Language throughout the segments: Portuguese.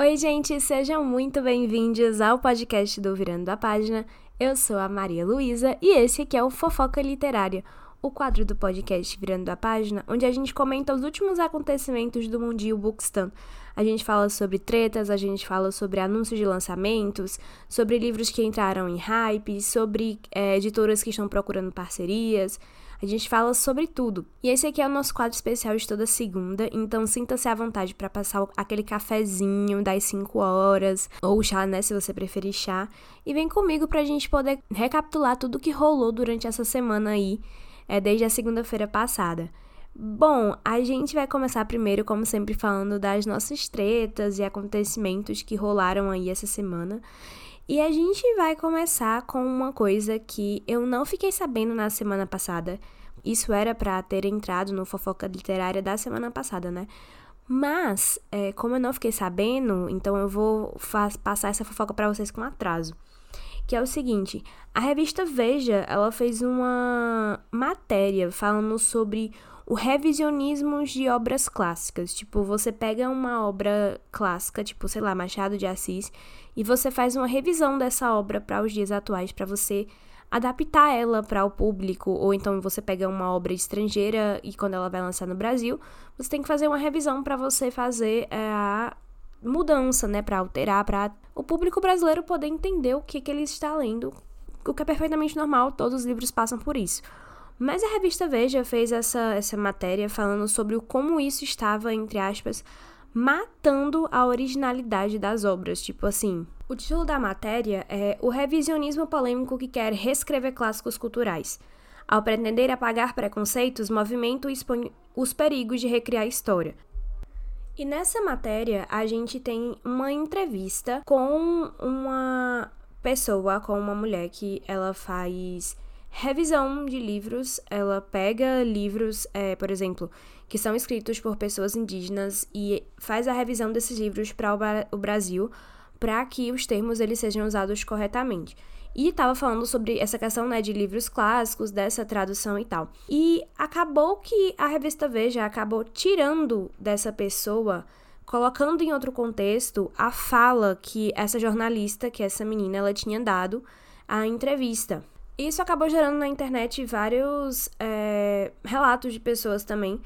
Oi, gente, sejam muito bem-vindos ao podcast do Virando a Página. Eu sou a Maria Luísa e esse aqui é o Fofoca Literária, o quadro do podcast Virando a Página, onde a gente comenta os últimos acontecimentos do Mundinho Bookstan. A gente fala sobre tretas, a gente fala sobre anúncios de lançamentos, sobre livros que entraram em hype, sobre é, editoras que estão procurando parcerias. A gente fala sobre tudo. E esse aqui é o nosso quadro especial de toda segunda, então sinta-se à vontade para passar aquele cafezinho das 5 horas, ou chá, né, se você preferir chá, e vem comigo pra gente poder recapitular tudo que rolou durante essa semana aí, é, desde a segunda-feira passada. Bom, a gente vai começar primeiro, como sempre, falando das nossas tretas e acontecimentos que rolaram aí essa semana. E a gente vai começar com uma coisa que eu não fiquei sabendo na semana passada. Isso era para ter entrado no fofoca literária da semana passada, né? Mas, é, como eu não fiquei sabendo, então eu vou passar essa fofoca para vocês com atraso. Que é o seguinte: a revista Veja ela fez uma matéria falando sobre o revisionismo de obras clássicas. Tipo, você pega uma obra clássica, tipo, sei lá, Machado de Assis, e você faz uma revisão dessa obra para os dias atuais, para você adaptar ela para o público, ou então você pega uma obra estrangeira e quando ela vai lançar no Brasil, você tem que fazer uma revisão para você fazer é, a mudança, né, para alterar, para o público brasileiro poder entender o que, que ele está lendo, o que é perfeitamente normal, todos os livros passam por isso. Mas a revista Veja fez essa, essa matéria falando sobre o como isso estava, entre aspas, matando a originalidade das obras. Tipo assim, o título da matéria é O revisionismo polêmico que quer reescrever clássicos culturais. Ao pretender apagar preconceitos, movimento expõe os perigos de recriar a história. E nessa matéria, a gente tem uma entrevista com uma pessoa, com uma mulher que ela faz revisão de livros. Ela pega livros, é, por exemplo, que são escritos por pessoas indígenas e faz a revisão desses livros para o Brasil, para que os termos eles sejam usados corretamente. E estava falando sobre essa questão né, de livros clássicos, dessa tradução e tal. E acabou que a revista Veja acabou tirando dessa pessoa, colocando em outro contexto, a fala que essa jornalista, que essa menina, ela tinha dado à entrevista. Isso acabou gerando na internet vários é, relatos de pessoas também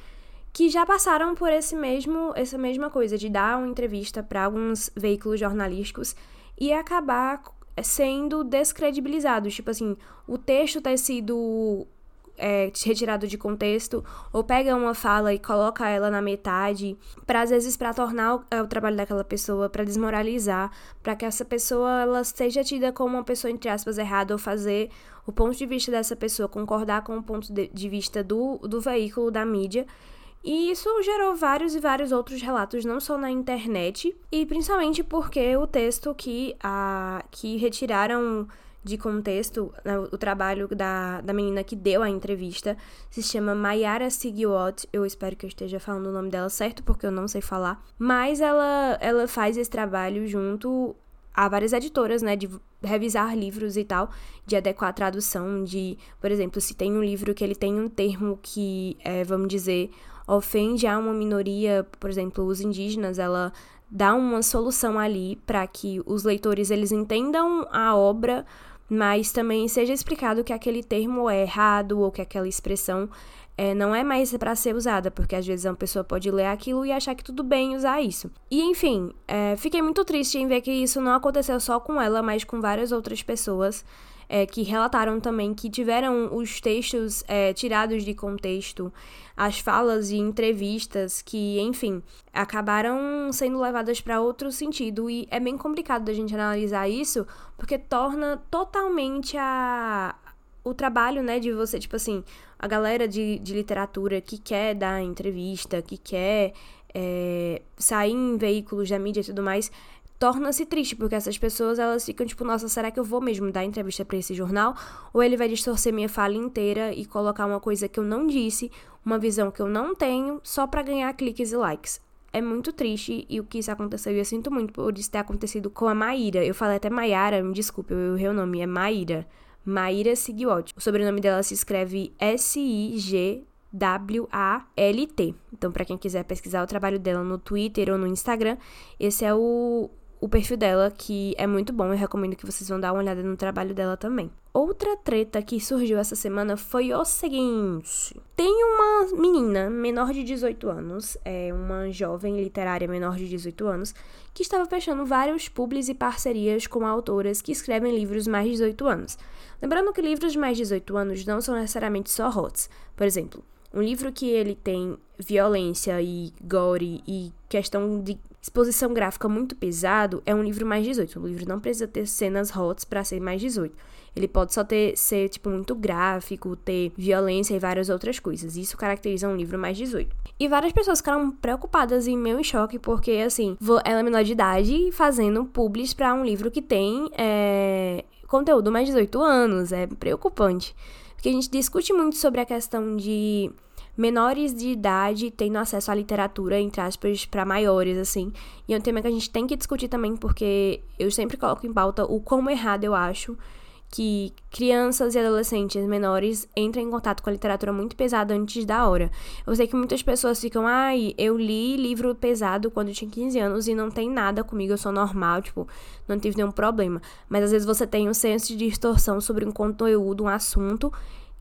que já passaram por esse mesmo, essa mesma coisa de dar uma entrevista para alguns veículos jornalísticos e acabar sendo descredibilizados. Tipo assim, o texto ter sido é, retirado de contexto, ou pega uma fala e coloca ela na metade, para às vezes para tornar o, é, o, trabalho daquela pessoa, para desmoralizar, para que essa pessoa ela seja tida como uma pessoa entre aspas errada ou fazer o ponto de vista dessa pessoa concordar com o ponto de, de vista do, do veículo da mídia. E isso gerou vários e vários outros relatos, não só na internet, e principalmente porque o texto que, a, que retiraram de contexto, né, o trabalho da, da menina que deu a entrevista se chama Mayara Sigiwot. Eu espero que eu esteja falando o nome dela certo, porque eu não sei falar. Mas ela, ela faz esse trabalho junto a várias editoras, né, de revisar livros e tal, de adequar a tradução, de, por exemplo, se tem um livro que ele tem um termo que, é, vamos dizer, ofende a uma minoria, por exemplo, os indígenas, ela dá uma solução ali para que os leitores eles entendam a obra mas também seja explicado que aquele termo é errado ou que aquela expressão é, não é mais para ser usada, porque às vezes uma pessoa pode ler aquilo e achar que tudo bem usar isso. E enfim, é, fiquei muito triste em ver que isso não aconteceu só com ela, mas com várias outras pessoas é, que relataram também que tiveram os textos é, tirados de contexto, as falas e entrevistas que, enfim, acabaram sendo levadas para outro sentido. E é bem complicado da gente analisar isso, porque torna totalmente a, o trabalho, né, de você, tipo assim, a galera de, de literatura que quer dar entrevista, que quer é, sair em veículos da mídia e tudo mais, torna-se triste, porque essas pessoas elas ficam tipo, nossa, será que eu vou mesmo dar entrevista para esse jornal? Ou ele vai distorcer minha fala inteira e colocar uma coisa que eu não disse, uma visão que eu não tenho, só para ganhar cliques e likes. É muito triste e o que isso aconteceu, eu sinto muito por isso ter acontecido com a Maíra. Eu falei até Maiara, me desculpe, o nome, é Maíra. Maíra Sigiotti. O sobrenome dela se escreve S-I-G W-A-L-T. Então, para quem quiser pesquisar o trabalho dela no Twitter ou no Instagram, esse é o, o perfil dela, que é muito bom. Eu recomendo que vocês vão dar uma olhada no trabalho dela também. Outra treta que surgiu essa semana foi o seguinte: tem uma menina menor de 18 anos, é uma jovem literária menor de 18 anos, que estava fechando vários publis e parcerias com autoras que escrevem livros mais de 18 anos. Lembrando que livros mais de 18 anos não são necessariamente só hots. Por exemplo, um livro que ele tem violência e gore e questão de exposição gráfica muito pesado é um livro mais 18. O livro não precisa ter cenas hots para ser mais 18. Ele pode só ter ser tipo muito gráfico, ter violência e várias outras coisas. Isso caracteriza um livro mais 18. E várias pessoas ficaram preocupadas e meio em choque porque assim, ela é menor de idade fazendo publis para um livro que tem é, conteúdo mais 18 anos. É preocupante. Porque a gente discute muito sobre a questão de menores de idade tendo acesso à literatura, entre aspas, para maiores, assim. E é um tema que a gente tem que discutir também, porque eu sempre coloco em pauta o como errado eu acho que crianças e adolescentes menores entrem em contato com a literatura muito pesada antes da hora. Eu sei que muitas pessoas ficam, ai, eu li livro pesado quando eu tinha 15 anos e não tem nada comigo, eu sou normal, tipo, não tive nenhum problema. Mas às vezes você tem um senso de distorção sobre um conteúdo, um assunto,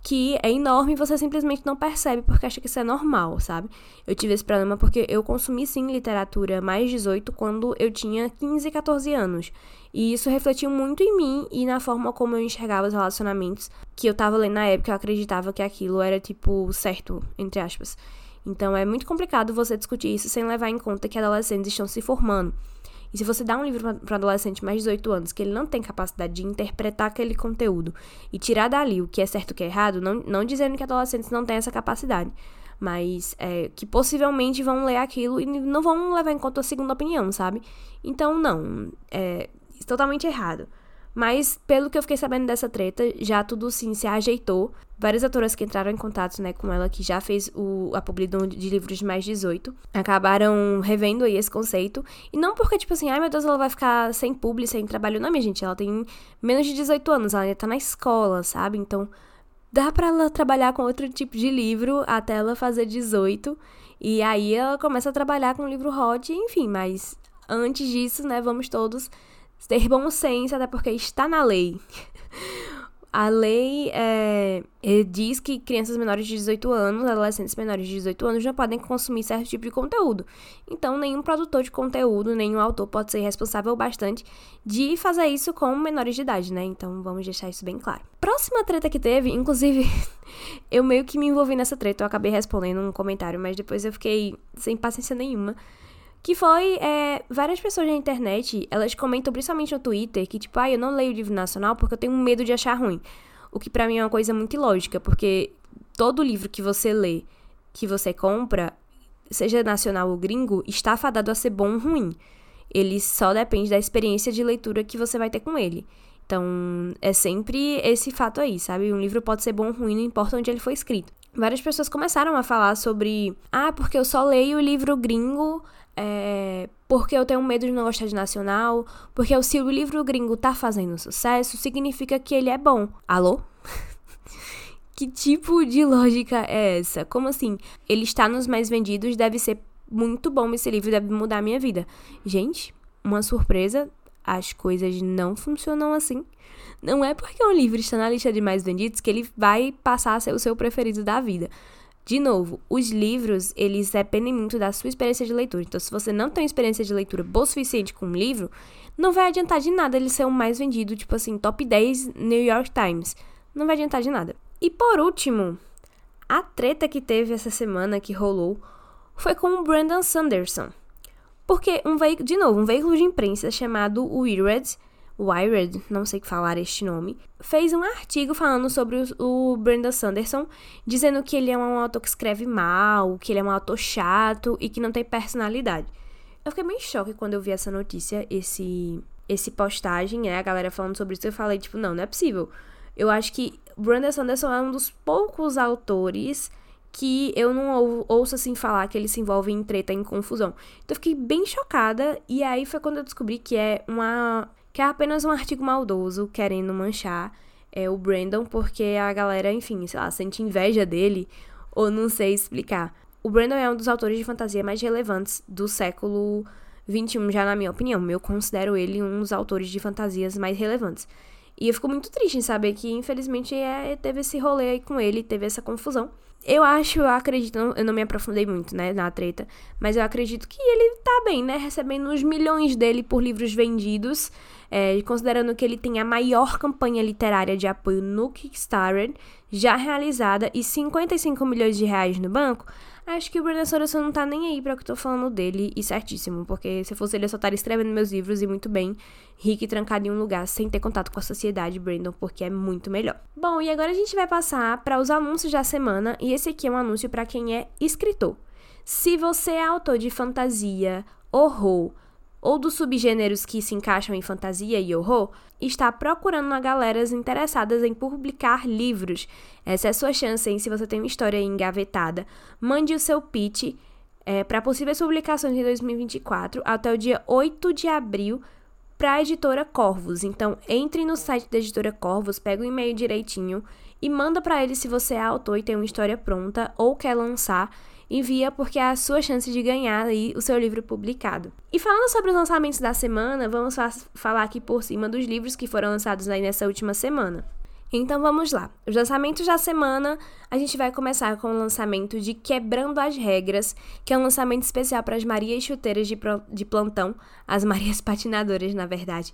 que é enorme e você simplesmente não percebe porque acha que isso é normal, sabe? Eu tive esse problema porque eu consumi sim literatura mais 18 quando eu tinha 15, 14 anos. E isso refletiu muito em mim e na forma como eu enxergava os relacionamentos que eu tava lendo na época, eu acreditava que aquilo era tipo certo, entre aspas. Então é muito complicado você discutir isso sem levar em conta que adolescentes estão se formando. E se você dá um livro para um adolescente mais de 18 anos que ele não tem capacidade de interpretar aquele conteúdo e tirar dali o que é certo e o que é errado, não, não dizendo que adolescentes não têm essa capacidade, mas é, que possivelmente vão ler aquilo e não vão levar em conta a segunda opinião, sabe? Então, não, é totalmente errado. Mas, pelo que eu fiquei sabendo dessa treta, já tudo sim se ajeitou. Várias autoras que entraram em contato né, com ela, que já fez o, a publicação de livros de mais 18, acabaram revendo aí esse conceito. E não porque, tipo assim, ai meu Deus, ela vai ficar sem publi, sem trabalho. Não, minha gente, ela tem menos de 18 anos, ela ainda tá na escola, sabe? Então, dá pra ela trabalhar com outro tipo de livro até ela fazer 18. E aí ela começa a trabalhar com livro hot, enfim, mas antes disso, né, vamos todos ter bom senso, até porque está na lei. A lei é, diz que crianças menores de 18 anos, adolescentes menores de 18 anos, não podem consumir certo tipo de conteúdo. Então, nenhum produtor de conteúdo, nenhum autor pode ser responsável bastante de fazer isso com menores de idade, né? Então, vamos deixar isso bem claro. Próxima treta que teve, inclusive, eu meio que me envolvi nessa treta, eu acabei respondendo um comentário, mas depois eu fiquei sem paciência nenhuma que foi é, várias pessoas na internet, elas comentam principalmente no Twitter que, tipo, ah, eu não leio o livro nacional porque eu tenho medo de achar ruim. O que para mim é uma coisa muito ilógica, porque todo livro que você lê, que você compra, seja nacional ou gringo, está fadado a ser bom ou ruim. Ele só depende da experiência de leitura que você vai ter com ele. Então, é sempre esse fato aí, sabe? Um livro pode ser bom ou ruim, não importa onde ele foi escrito. Várias pessoas começaram a falar sobre, ah, porque eu só leio livro gringo é, porque eu tenho medo de não gostar de nacional, porque se o livro gringo tá fazendo sucesso, significa que ele é bom. Alô? que tipo de lógica é essa? Como assim? Ele está nos mais vendidos, deve ser muito bom esse livro, deve mudar a minha vida. Gente, uma surpresa, as coisas não funcionam assim. Não é porque um livro está na lista de mais vendidos que ele vai passar a ser o seu preferido da vida. De novo, os livros, eles dependem muito da sua experiência de leitura. Então, se você não tem experiência de leitura boa o suficiente com um livro, não vai adiantar de nada ele ser o mais vendido, tipo assim, top 10 New York Times. Não vai adiantar de nada. E por último, a treta que teve essa semana que rolou foi com o Brandon Sanderson. Porque um veículo, de novo, um veículo de imprensa chamado Wired Wired, não sei falar este nome, fez um artigo falando sobre o, Brandon Sanderson, dizendo que ele é um autor que escreve mal, que ele é um autor chato e que não tem personalidade. Eu fiquei bem em choque quando eu vi essa notícia, esse esse postagem, né, a galera falando sobre isso, eu falei, tipo, não, não é possível. Eu acho que Brandon Sanderson é um dos poucos autores que eu não ouço assim falar que ele se envolve em treta, em confusão. Então eu fiquei bem chocada e aí foi quando eu descobri que é uma que é apenas um artigo maldoso querendo manchar é, o Brandon, porque a galera, enfim, sei lá, sente inveja dele, ou não sei explicar. O Brandon é um dos autores de fantasia mais relevantes do século 21, já na minha opinião. Eu considero ele um dos autores de fantasias mais relevantes. E eu fico muito triste em saber que, infelizmente, é, teve esse rolê aí com ele, teve essa confusão. Eu acho, eu acredito, eu não me aprofundei muito, né, na treta, mas eu acredito que ele tá bem, né, recebendo os milhões dele por livros vendidos, é, considerando que ele tem a maior campanha literária de apoio no Kickstarter já realizada e 55 milhões de reais no banco, Acho que o Brandon Sanderson não tá nem aí pra que eu tô falando dele, e certíssimo, porque se fosse ele eu só estaria escrevendo meus livros e muito bem, rico e trancado em um lugar sem ter contato com a sociedade, Brandon, porque é muito melhor. Bom, e agora a gente vai passar para os anúncios da semana, e esse aqui é um anúncio para quem é escritor. Se você é autor de fantasia, horror, ou dos subgêneros que se encaixam em fantasia e horror, está procurando uma galera interessadas em publicar livros. Essa é a sua chance, hein? Se você tem uma história engavetada, mande o seu pitch é, para possíveis publicações em 2024 até o dia 8 de abril para a editora Corvos. Então, entre no site da editora Corvos, pega o e-mail direitinho e manda para eles se você é autor e tem uma história pronta ou quer lançar envia porque é a sua chance de ganhar aí o seu livro publicado. E falando sobre os lançamentos da semana, vamos falar aqui por cima dos livros que foram lançados aí nessa última semana. Então vamos lá. Os lançamentos da semana, a gente vai começar com o lançamento de Quebrando as Regras, que é um lançamento especial para as Marias chuteiras de, de plantão, as Marias patinadoras, na verdade.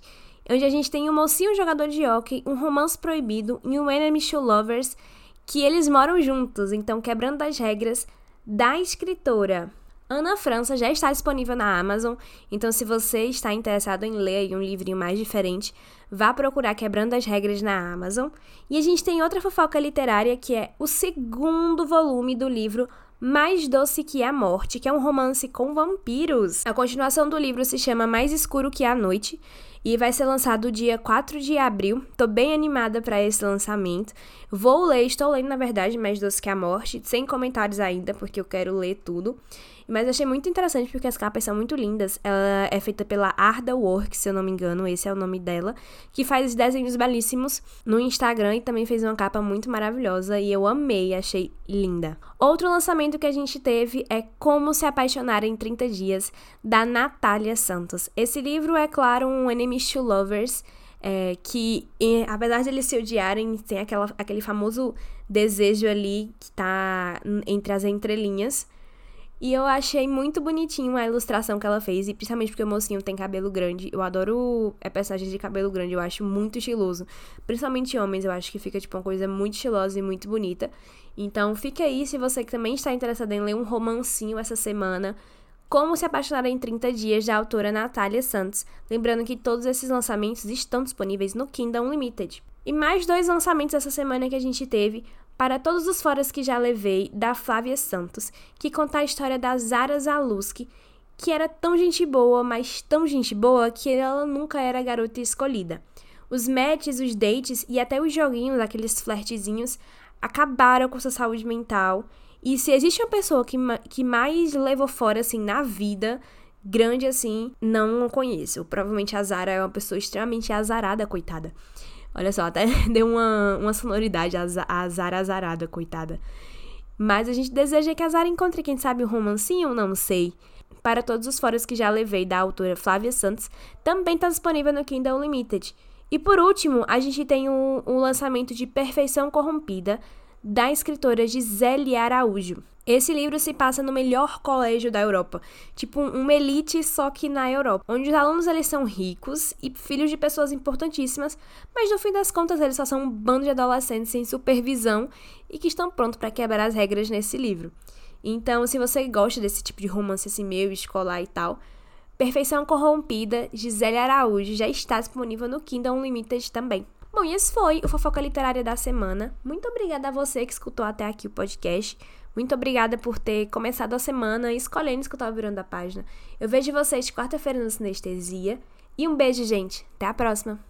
Onde a gente tem um mocinho jogador de hockey, um romance proibido e um enemy shoe lovers, que eles moram juntos. Então, quebrando as regras, da escritora Ana França já está disponível na Amazon, então se você está interessado em ler um livrinho mais diferente, vá procurar Quebrando as Regras na Amazon. E a gente tem outra fofoca literária que é o segundo volume do livro mais Doce que a Morte, que é um romance com vampiros. A continuação do livro se chama Mais Escuro que a Noite e vai ser lançado dia 4 de abril. Tô bem animada para esse lançamento. Vou ler, estou lendo na verdade Mais Doce que a Morte, sem comentários ainda, porque eu quero ler tudo. Mas achei muito interessante porque as capas são muito lindas. Ela é feita pela Arda Works, se eu não me engano, esse é o nome dela, que faz desenhos belíssimos no Instagram e também fez uma capa muito maravilhosa e eu amei, achei linda. Outro lançamento que a gente teve é Como se apaixonar em 30 dias da Natália Santos. Esse livro é claro um to lovers. É, que, apesar de eles se odiarem, tem aquela, aquele famoso desejo ali que tá entre as entrelinhas. E eu achei muito bonitinho a ilustração que ela fez, e principalmente porque o mocinho tem cabelo grande. Eu adoro é, personagens de cabelo grande, eu acho muito estiloso. Principalmente homens, eu acho que fica tipo uma coisa muito estilosa e muito bonita. Então fica aí se você também está interessado em ler um romancinho essa semana. Como se apaixonar em 30 dias da autora Natália Santos. Lembrando que todos esses lançamentos estão disponíveis no Kindle Unlimited. E mais dois lançamentos essa semana que a gente teve para todos os foras que já levei, da Flávia Santos, que conta a história da Zara Zaluski, que era tão gente boa, mas tão gente boa que ela nunca era a garota escolhida. Os matches, os dates e até os joguinhos, aqueles flertezinhos, acabaram com sua saúde mental. E se existe uma pessoa que, que mais levou fora, assim, na vida, grande assim, não conheço. Provavelmente a Zara é uma pessoa extremamente azarada, coitada. Olha só, até deu uma, uma sonoridade a, Zara azarada, coitada. Mas a gente deseja que a Zara encontre, quem sabe, um romancinho, não sei. Para todos os fóruns que já levei da autora Flávia Santos, também está disponível no Kindle Unlimited. E por último, a gente tem o um lançamento de Perfeição Corrompida, da escritora Gisele Araújo. Esse livro se passa no melhor colégio da Europa, tipo uma elite só que na Europa, onde os alunos eles são ricos e filhos de pessoas importantíssimas, mas no fim das contas eles só são um bando de adolescentes sem supervisão e que estão prontos para quebrar as regras nesse livro. Então, se você gosta desse tipo de romance assim meio escolar e tal, Perfeição Corrompida, Gisele Araújo já está disponível no Kindle Unlimited também. Bom, e esse foi o Fofoca Literária da semana. Muito obrigada a você que escutou até aqui o podcast. Muito obrigada por ter começado a semana escolhendo escutar o Virando a Página. Eu vejo vocês quarta-feira no Sinestesia. E um beijo, gente. Até a próxima!